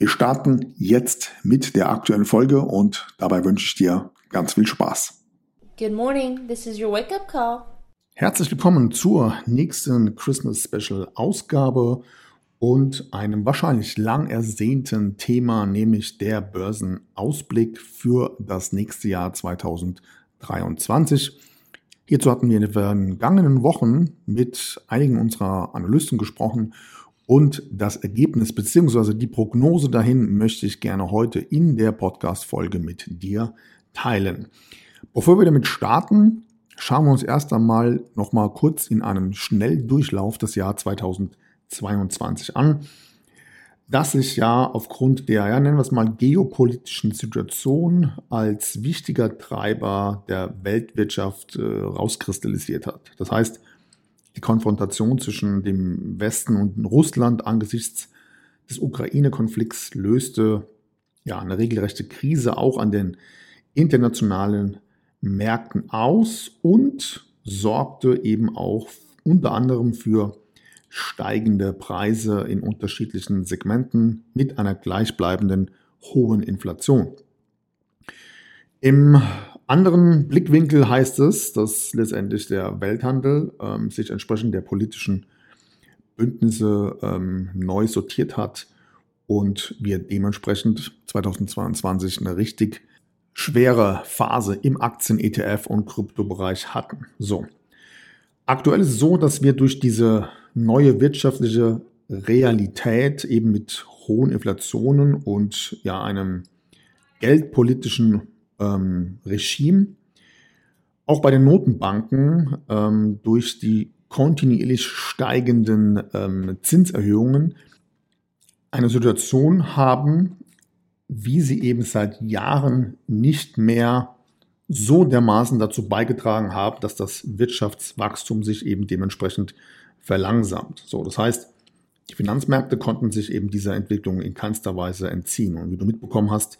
Wir starten jetzt mit der aktuellen Folge und dabei wünsche ich dir ganz viel Spaß. Good morning, this is your wake up call. Herzlich willkommen zur nächsten Christmas Special Ausgabe und einem wahrscheinlich lang ersehnten Thema, nämlich der Börsenausblick für das nächste Jahr 2023. Hierzu hatten wir in den vergangenen Wochen mit einigen unserer Analysten gesprochen und das Ergebnis bzw. die Prognose dahin möchte ich gerne heute in der Podcast-Folge mit dir teilen. Bevor wir damit starten, schauen wir uns erst einmal nochmal kurz in einem Schnelldurchlauf das Jahr 2022 an, das sich ja aufgrund der, ja, nennen wir es mal, geopolitischen Situation als wichtiger Treiber der Weltwirtschaft äh, rauskristallisiert hat. Das heißt, die Konfrontation zwischen dem Westen und Russland angesichts des Ukraine-Konflikts löste ja eine regelrechte Krise auch an den internationalen Märkten aus und sorgte eben auch unter anderem für steigende Preise in unterschiedlichen Segmenten mit einer gleichbleibenden hohen Inflation. Im anderen Blickwinkel heißt es, dass letztendlich der Welthandel ähm, sich entsprechend der politischen Bündnisse ähm, neu sortiert hat und wir dementsprechend 2022 eine richtig schwere Phase im Aktien-, ETF- und Kryptobereich hatten. So. Aktuell ist es so, dass wir durch diese neue wirtschaftliche Realität eben mit hohen Inflationen und ja einem geldpolitischen ähm, Regime. Auch bei den Notenbanken ähm, durch die kontinuierlich steigenden ähm, Zinserhöhungen eine Situation haben, wie sie eben seit Jahren nicht mehr so dermaßen dazu beigetragen haben, dass das Wirtschaftswachstum sich eben dementsprechend verlangsamt. So, das heißt, die Finanzmärkte konnten sich eben dieser Entwicklung in keinster Weise entziehen. Und wie du mitbekommen hast,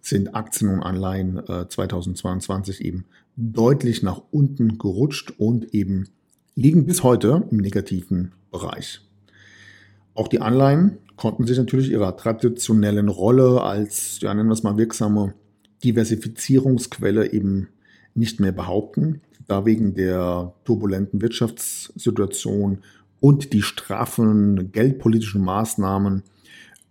sind Aktien und Anleihen äh, 2022 eben deutlich nach unten gerutscht und eben liegen bis heute im negativen Bereich. Auch die Anleihen konnten sich natürlich ihrer traditionellen Rolle als, ja, nennen wir es mal, wirksame Diversifizierungsquelle eben nicht mehr behaupten, da wegen der turbulenten Wirtschaftssituation und die straffen geldpolitischen Maßnahmen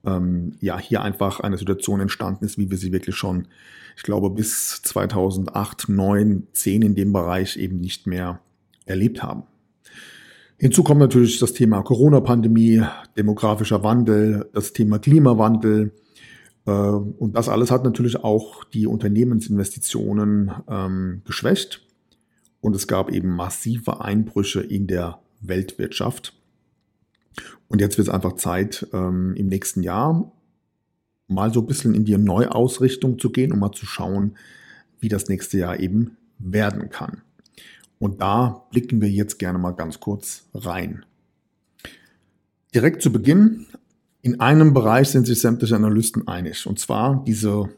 ähm, ja hier einfach eine Situation entstanden ist, wie wir sie wirklich schon, ich glaube, bis 2008, 9, 10 in dem Bereich eben nicht mehr erlebt haben. Hinzu kommt natürlich das Thema Corona-Pandemie, demografischer Wandel, das Thema Klimawandel. Äh, und das alles hat natürlich auch die Unternehmensinvestitionen ähm, geschwächt. Und es gab eben massive Einbrüche in der Weltwirtschaft. Und jetzt wird es einfach Zeit, ähm, im nächsten Jahr mal so ein bisschen in die Neuausrichtung zu gehen, um mal zu schauen, wie das nächste Jahr eben werden kann. Und da blicken wir jetzt gerne mal ganz kurz rein. Direkt zu Beginn, in einem Bereich sind sich sämtliche Analysten einig, und zwar diese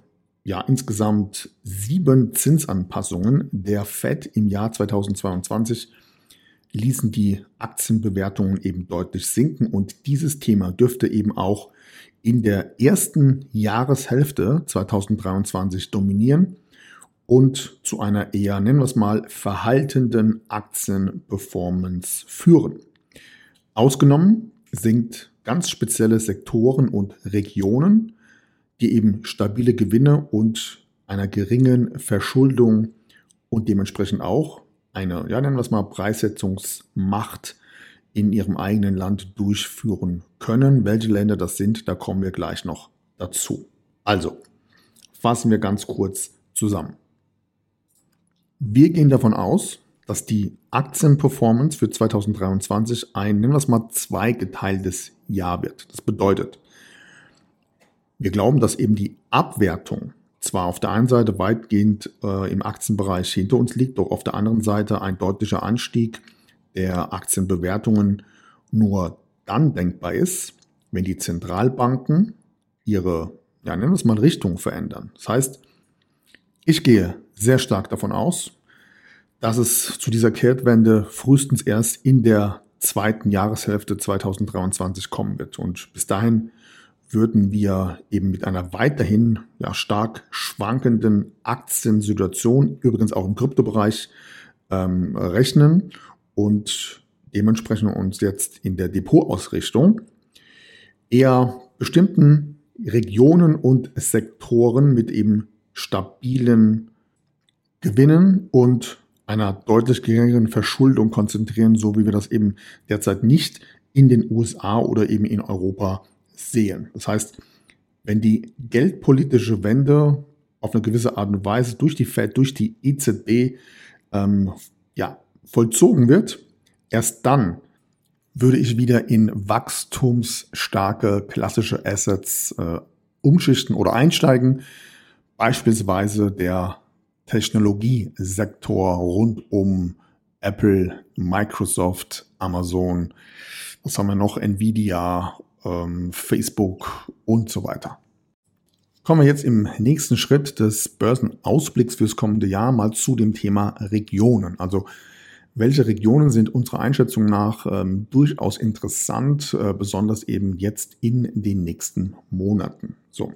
ja insgesamt sieben Zinsanpassungen der Fed im Jahr 2022 ließen die Aktienbewertungen eben deutlich sinken und dieses Thema dürfte eben auch in der ersten Jahreshälfte 2023 dominieren und zu einer eher, nennen wir es mal, verhaltenden Aktienperformance führen. Ausgenommen sind ganz spezielle Sektoren und Regionen, die eben stabile Gewinne und einer geringen Verschuldung und dementsprechend auch eine, ja, nennen wir es mal, Preissetzungsmacht in ihrem eigenen Land durchführen können. Welche Länder das sind, da kommen wir gleich noch dazu. Also, fassen wir ganz kurz zusammen. Wir gehen davon aus, dass die Aktienperformance für 2023 ein, nennen wir es mal, zweigeteiltes Jahr wird. Das bedeutet, wir glauben, dass eben die Abwertung zwar auf der einen Seite weitgehend äh, im Aktienbereich hinter uns liegt, doch auf der anderen Seite ein deutlicher Anstieg der Aktienbewertungen nur dann denkbar ist, wenn die Zentralbanken ihre, ja, nennen wir es mal Richtung verändern. Das heißt, ich gehe sehr stark davon aus, dass es zu dieser Kehrtwende frühestens erst in der zweiten Jahreshälfte 2023 kommen wird. Und bis dahin würden wir eben mit einer weiterhin ja, stark schwankenden Aktiensituation, übrigens auch im Kryptobereich, ähm, rechnen und dementsprechend uns jetzt in der Depotausrichtung eher bestimmten Regionen und Sektoren mit eben stabilen Gewinnen und einer deutlich geringeren Verschuldung konzentrieren, so wie wir das eben derzeit nicht in den USA oder eben in Europa sehen. Das heißt, wenn die geldpolitische Wende auf eine gewisse Art und Weise durch die Fed, durch die EZB ähm, ja, vollzogen wird, erst dann würde ich wieder in wachstumsstarke klassische Assets äh, umschichten oder einsteigen. Beispielsweise der Technologiesektor rund um Apple, Microsoft, Amazon, was haben wir noch, Nvidia, ähm, Facebook und so weiter. Kommen wir jetzt im nächsten Schritt des Börsenausblicks fürs kommende Jahr mal zu dem Thema Regionen. Also welche Regionen sind unserer Einschätzung nach ähm, durchaus interessant, äh, besonders eben jetzt in den nächsten Monaten. So.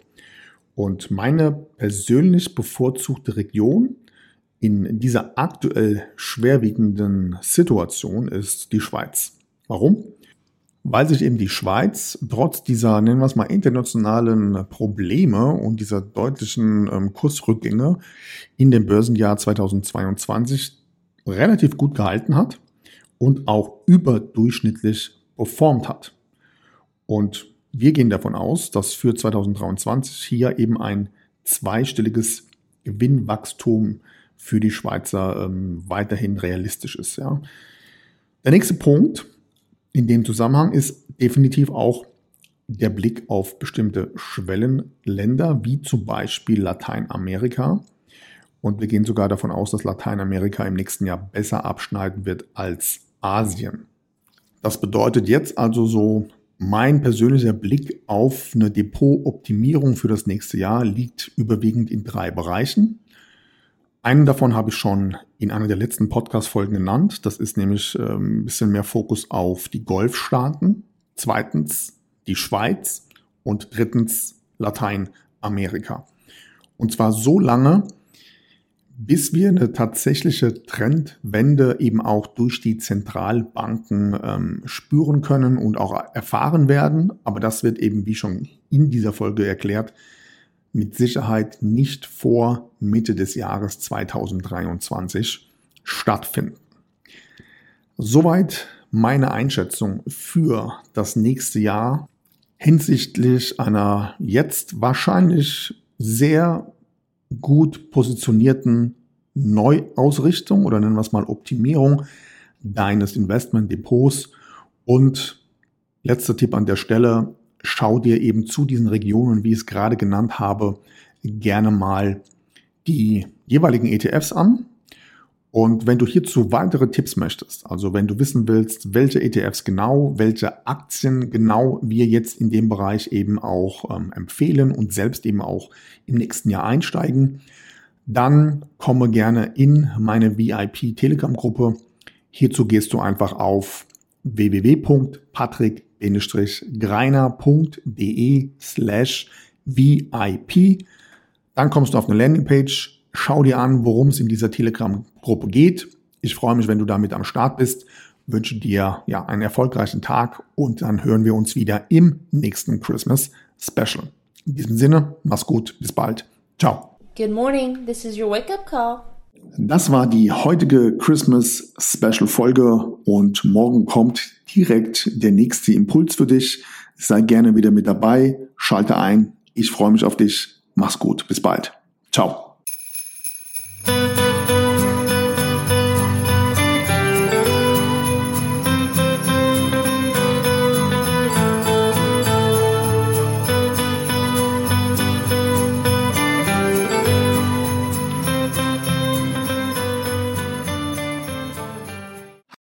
Und meine persönlich bevorzugte Region in dieser aktuell schwerwiegenden Situation ist die Schweiz. Warum? Weil sich eben die Schweiz trotz dieser, nennen wir es mal, internationalen Probleme und dieser deutlichen ähm, Kursrückgänge in dem Börsenjahr 2022 relativ gut gehalten hat und auch überdurchschnittlich performt hat. Und wir gehen davon aus, dass für 2023 hier eben ein zweistelliges Gewinnwachstum für die Schweizer ähm, weiterhin realistisch ist. Ja. Der nächste Punkt in dem Zusammenhang ist definitiv auch der Blick auf bestimmte Schwellenländer, wie zum Beispiel Lateinamerika. Und wir gehen sogar davon aus, dass Lateinamerika im nächsten Jahr besser abschneiden wird als Asien. Das bedeutet jetzt also so mein persönlicher Blick auf eine Depotoptimierung für das nächste Jahr liegt überwiegend in drei Bereichen. Einen davon habe ich schon in einer der letzten Podcast-Folgen genannt. Das ist nämlich ähm, ein bisschen mehr Fokus auf die Golfstaaten. Zweitens die Schweiz und drittens Lateinamerika. Und zwar so lange, bis wir eine tatsächliche Trendwende eben auch durch die Zentralbanken ähm, spüren können und auch erfahren werden. Aber das wird eben, wie schon in dieser Folge erklärt, mit Sicherheit nicht vor Mitte des Jahres 2023 stattfinden. Soweit meine Einschätzung für das nächste Jahr hinsichtlich einer jetzt wahrscheinlich sehr gut positionierten Neuausrichtung oder nennen wir es mal Optimierung deines Investmentdepots. Und letzter Tipp an der Stelle, schau dir eben zu diesen Regionen, wie ich es gerade genannt habe, gerne mal die jeweiligen ETFs an und wenn du hierzu weitere Tipps möchtest, also wenn du wissen willst, welche ETFs genau, welche Aktien genau wir jetzt in dem Bereich eben auch ähm, empfehlen und selbst eben auch im nächsten Jahr einsteigen, dann komme gerne in meine VIP Telegram Gruppe. Hierzu gehst du einfach auf www.patrick-greiner.de slash VIP. Dann kommst du auf eine Landingpage, Schau dir an, worum es in dieser Telegram-Gruppe geht. Ich freue mich, wenn du damit am Start bist. Wünsche dir ja einen erfolgreichen Tag und dann hören wir uns wieder im nächsten Christmas Special. In diesem Sinne, mach's gut, bis bald. Ciao. Good morning, this is your wake up call. Das war die heutige Christmas Special Folge und morgen kommt direkt der nächste Impuls für dich. Sei gerne wieder mit dabei, schalte ein. Ich freue mich auf dich. Mach's gut. Bis bald. Ciao.